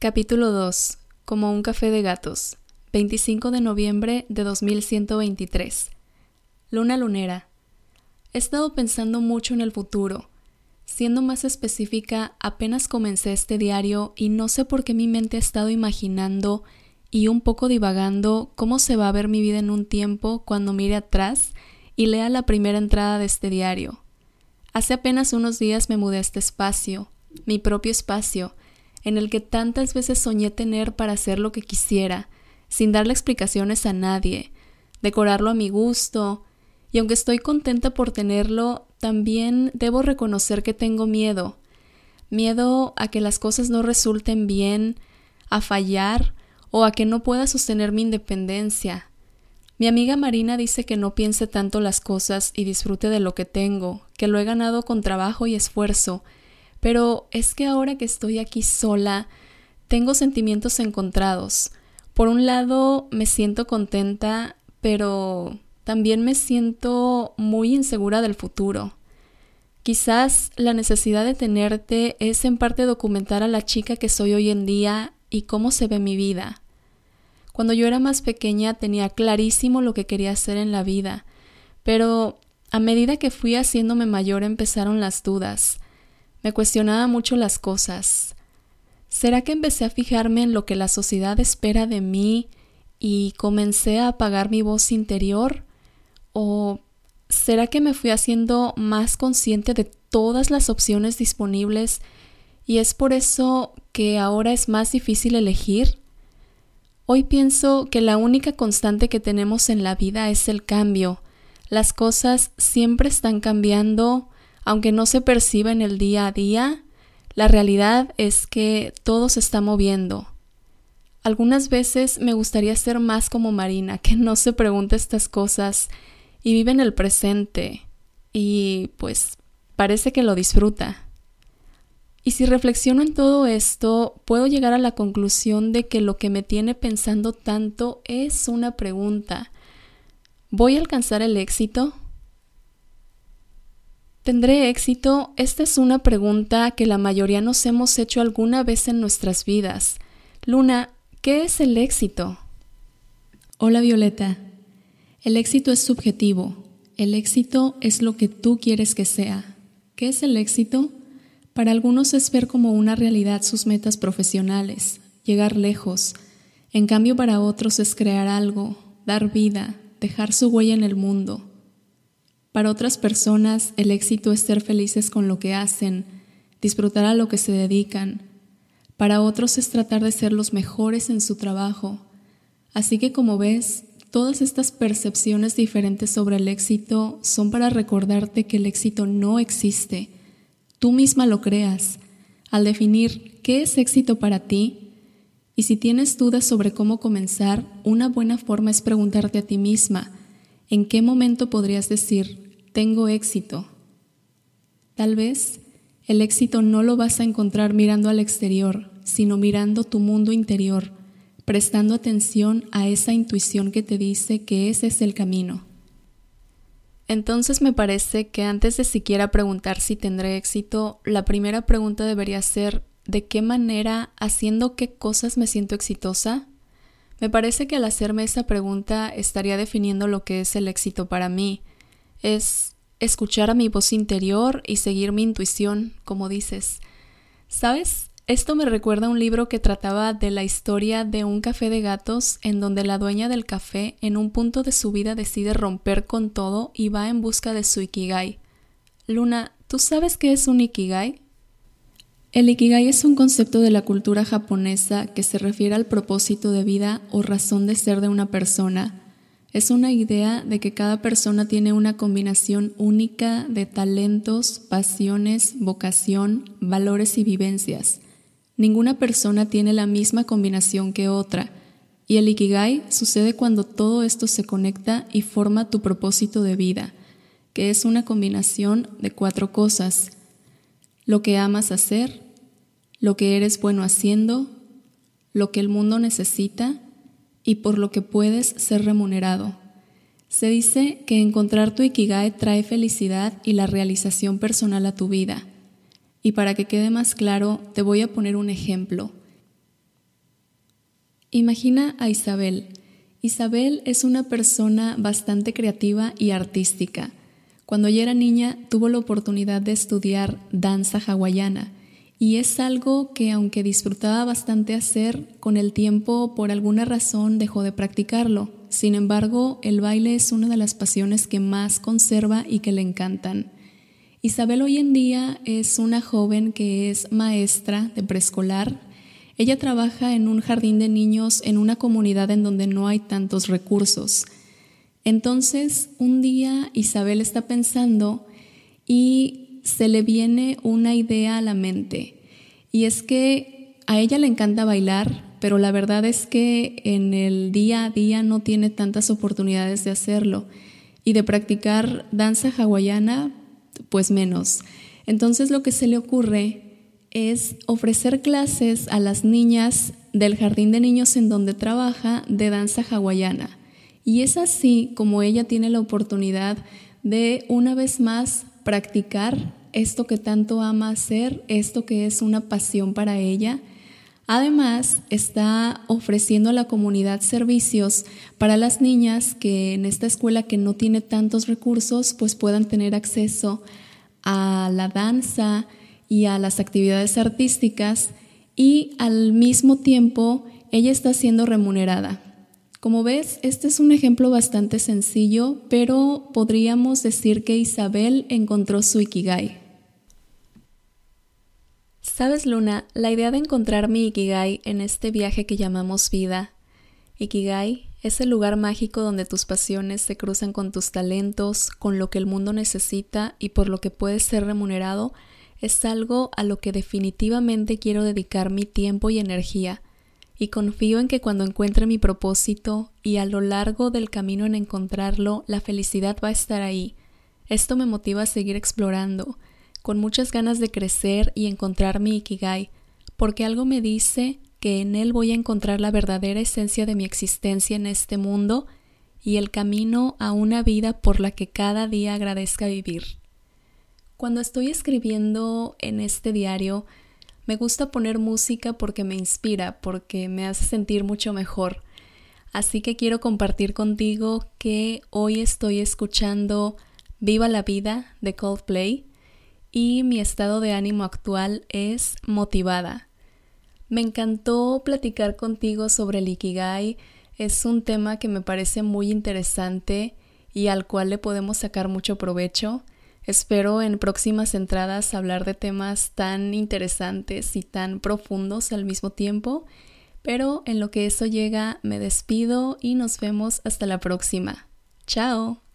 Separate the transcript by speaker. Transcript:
Speaker 1: Capítulo 2. Como un café de gatos. 25 de noviembre de 2123. Luna lunera. He estado pensando mucho en el futuro. Siendo más específica, apenas comencé este diario y no sé por qué mi mente ha estado imaginando y un poco divagando cómo se va a ver mi vida en un tiempo cuando mire atrás y lea la primera entrada de este diario. Hace apenas unos días me mudé a este espacio, mi propio espacio, en el que tantas veces soñé tener para hacer lo que quisiera, sin darle explicaciones a nadie, decorarlo a mi gusto, y aunque estoy contenta por tenerlo, también debo reconocer que tengo miedo, miedo a que las cosas no resulten bien, a fallar o a que no pueda sostener mi independencia. Mi amiga Marina dice que no piense tanto las cosas y disfrute de lo que tengo, que lo he ganado con trabajo y esfuerzo, pero es que ahora que estoy aquí sola, tengo sentimientos encontrados. Por un lado, me siento contenta, pero también me siento muy insegura del futuro. Quizás la necesidad de tenerte es en parte documentar a la chica que soy hoy en día y cómo se ve mi vida. Cuando yo era más pequeña tenía clarísimo lo que quería hacer en la vida, pero a medida que fui haciéndome mayor empezaron las dudas. Me cuestionaba mucho las cosas. ¿Será que empecé a fijarme en lo que la sociedad espera de mí y comencé a apagar mi voz interior? ¿O será que me fui haciendo más consciente de todas las opciones disponibles y es por eso que ahora es más difícil elegir? Hoy pienso que la única constante que tenemos en la vida es el cambio. Las cosas siempre están cambiando, aunque no se perciba en el día a día, la realidad es que todo se está moviendo. Algunas veces me gustaría ser más como Marina, que no se pregunta estas cosas y vive en el presente y pues parece que lo disfruta. Y si reflexiono en todo esto, puedo llegar a la conclusión de que lo que me tiene pensando tanto es una pregunta. ¿Voy a alcanzar el éxito? ¿Tendré éxito? Esta es una pregunta que la mayoría nos hemos hecho alguna vez en nuestras vidas. Luna, ¿qué es el éxito?
Speaker 2: Hola Violeta. El éxito es subjetivo. El éxito es lo que tú quieres que sea. ¿Qué es el éxito? Para algunos es ver como una realidad sus metas profesionales, llegar lejos. En cambio para otros es crear algo, dar vida, dejar su huella en el mundo. Para otras personas, el éxito es ser felices con lo que hacen, disfrutar a lo que se dedican. Para otros es tratar de ser los mejores en su trabajo. Así que como ves, todas estas percepciones diferentes sobre el éxito son para recordarte que el éxito no existe. Tú misma lo creas. Al definir qué es éxito para ti, y si tienes dudas sobre cómo comenzar, una buena forma es preguntarte a ti misma, ¿en qué momento podrías decir, tengo éxito. Tal vez el éxito no lo vas a encontrar mirando al exterior, sino mirando tu mundo interior, prestando atención a esa intuición que te dice que ese es el camino.
Speaker 1: Entonces me parece que antes de siquiera preguntar si tendré éxito, la primera pregunta debería ser ¿de qué manera, haciendo qué cosas me siento exitosa? Me parece que al hacerme esa pregunta estaría definiendo lo que es el éxito para mí, es escuchar a mi voz interior y seguir mi intuición, como dices. ¿Sabes? Esto me recuerda a un libro que trataba de la historia de un café de gatos en donde la dueña del café en un punto de su vida decide romper con todo y va en busca de su ikigai. Luna, ¿tú sabes qué es un ikigai?
Speaker 2: El ikigai es un concepto de la cultura japonesa que se refiere al propósito de vida o razón de ser de una persona es una idea de que cada persona tiene una combinación única de talentos, pasiones, vocación, valores y vivencias. Ninguna persona tiene la misma combinación que otra, y el Ikigai sucede cuando todo esto se conecta y forma tu propósito de vida, que es una combinación de cuatro cosas. Lo que amas hacer, lo que eres bueno haciendo, lo que el mundo necesita y por lo que puedes ser remunerado. Se dice que encontrar tu Ikigai trae felicidad y la realización personal a tu vida. Y para que quede más claro, te voy a poner un ejemplo. Imagina a Isabel. Isabel es una persona bastante creativa y artística. Cuando ella era niña tuvo la oportunidad de estudiar danza hawaiana y es algo que aunque disfrutaba bastante hacer, con el tiempo por alguna razón dejó de practicarlo. Sin embargo, el baile es una de las pasiones que más conserva y que le encantan. Isabel hoy en día es una joven que es maestra de preescolar. Ella trabaja en un jardín de niños en una comunidad en donde no hay tantos recursos. Entonces, un día Isabel está pensando y se le viene una idea a la mente. Y es que a ella le encanta bailar, pero la verdad es que en el día a día no tiene tantas oportunidades de hacerlo. Y de practicar danza hawaiana, pues menos. Entonces lo que se le ocurre es ofrecer clases a las niñas del jardín de niños en donde trabaja de danza hawaiana. Y es así como ella tiene la oportunidad de una vez más practicar esto que tanto ama hacer, esto que es una pasión para ella. Además, está ofreciendo a la comunidad servicios para las niñas que en esta escuela que no tiene tantos recursos, pues puedan tener acceso a la danza y a las actividades artísticas y al mismo tiempo ella está siendo remunerada. Como ves, este es un ejemplo bastante sencillo, pero podríamos decir que Isabel encontró su Ikigai.
Speaker 1: Sabes, Luna, la idea de encontrar mi Ikigai en este viaje que llamamos vida. Ikigai es el lugar mágico donde tus pasiones se cruzan con tus talentos, con lo que el mundo necesita y por lo que puedes ser remunerado, es algo a lo que definitivamente quiero dedicar mi tiempo y energía y confío en que cuando encuentre mi propósito y a lo largo del camino en encontrarlo, la felicidad va a estar ahí. Esto me motiva a seguir explorando, con muchas ganas de crecer y encontrar mi Ikigai, porque algo me dice que en él voy a encontrar la verdadera esencia de mi existencia en este mundo y el camino a una vida por la que cada día agradezca vivir. Cuando estoy escribiendo en este diario, me gusta poner música porque me inspira, porque me hace sentir mucho mejor. Así que quiero compartir contigo que hoy estoy escuchando Viva la vida de Coldplay y mi estado de ánimo actual es motivada. Me encantó platicar contigo sobre el Ikigai. Es un tema que me parece muy interesante y al cual le podemos sacar mucho provecho. Espero en próximas entradas hablar de temas tan interesantes y tan profundos al mismo tiempo, pero en lo que eso llega me despido y nos vemos hasta la próxima. Chao.